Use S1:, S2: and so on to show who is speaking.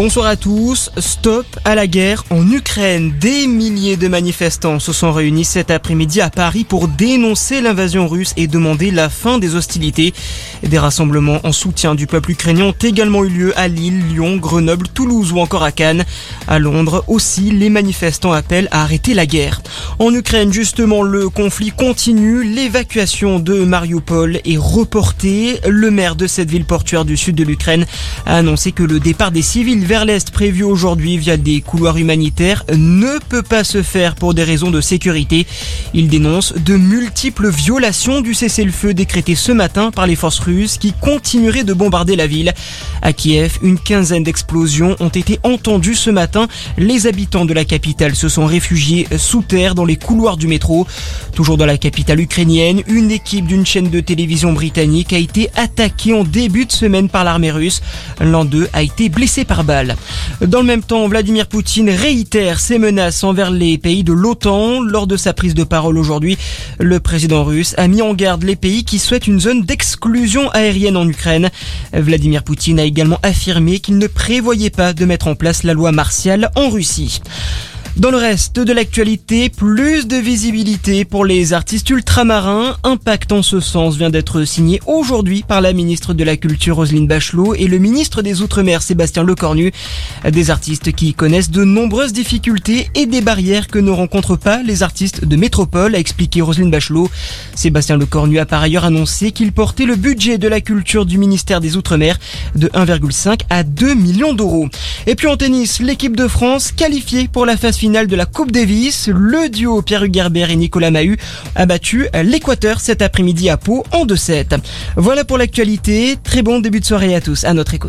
S1: Bonsoir à tous. Stop à la guerre en Ukraine. Des milliers de manifestants se sont réunis cet après-midi à Paris pour dénoncer l'invasion russe et demander la fin des hostilités. Des rassemblements en soutien du peuple ukrainien ont également eu lieu à Lille, Lyon, Grenoble, Toulouse ou encore à Cannes. À Londres aussi, les manifestants appellent à arrêter la guerre. En Ukraine, justement, le conflit continue. L'évacuation de Mariupol est reportée. Le maire de cette ville portuaire du sud de l'Ukraine a annoncé que le départ des civils vers l'Est prévu aujourd'hui via des couloirs humanitaires ne peut pas se faire pour des raisons de sécurité. Il dénonce de multiples violations du cessez-le-feu décrété ce matin par les forces russes qui continueraient de bombarder la ville. À Kiev, une quinzaine d'explosions ont été entendues ce matin. Les habitants de la capitale se sont réfugiés sous terre dans les couloirs du métro. Toujours dans la capitale ukrainienne, une équipe d'une chaîne de télévision britannique a été attaquée en début de semaine par l'armée russe. L'un d'eux a été blessé par balle. Dans le même temps, Vladimir Poutine réitère ses menaces envers les pays de l'OTAN. Lors de sa prise de parole aujourd'hui, le président russe a mis en garde les pays qui souhaitent une zone d'exclusion aérienne en Ukraine. Vladimir Poutine a également affirmé qu'il ne prévoyait pas de mettre en place la loi martiale en Russie. Dans le reste de l'actualité, plus de visibilité pour les artistes ultramarins. Un pacte en ce sens vient d'être signé aujourd'hui par la ministre de la Culture Roselyne Bachelot et le ministre des Outre-mer Sébastien Lecornu. Des artistes qui connaissent de nombreuses difficultés et des barrières que ne rencontrent pas les artistes de métropole, a expliqué Roselyne Bachelot. Sébastien Lecornu a par ailleurs annoncé qu'il portait le budget de la culture du ministère des Outre-mer de 1,5 à 2 millions d'euros. Et puis en tennis, l'équipe de France qualifiée pour la phase finale de la Coupe Davis, le duo Pierre Hugerbert et Nicolas Mahut a battu l'Équateur cet après-midi à Pau en 2-7. Voilà pour l'actualité. Très bon début de soirée à tous. À notre écoute.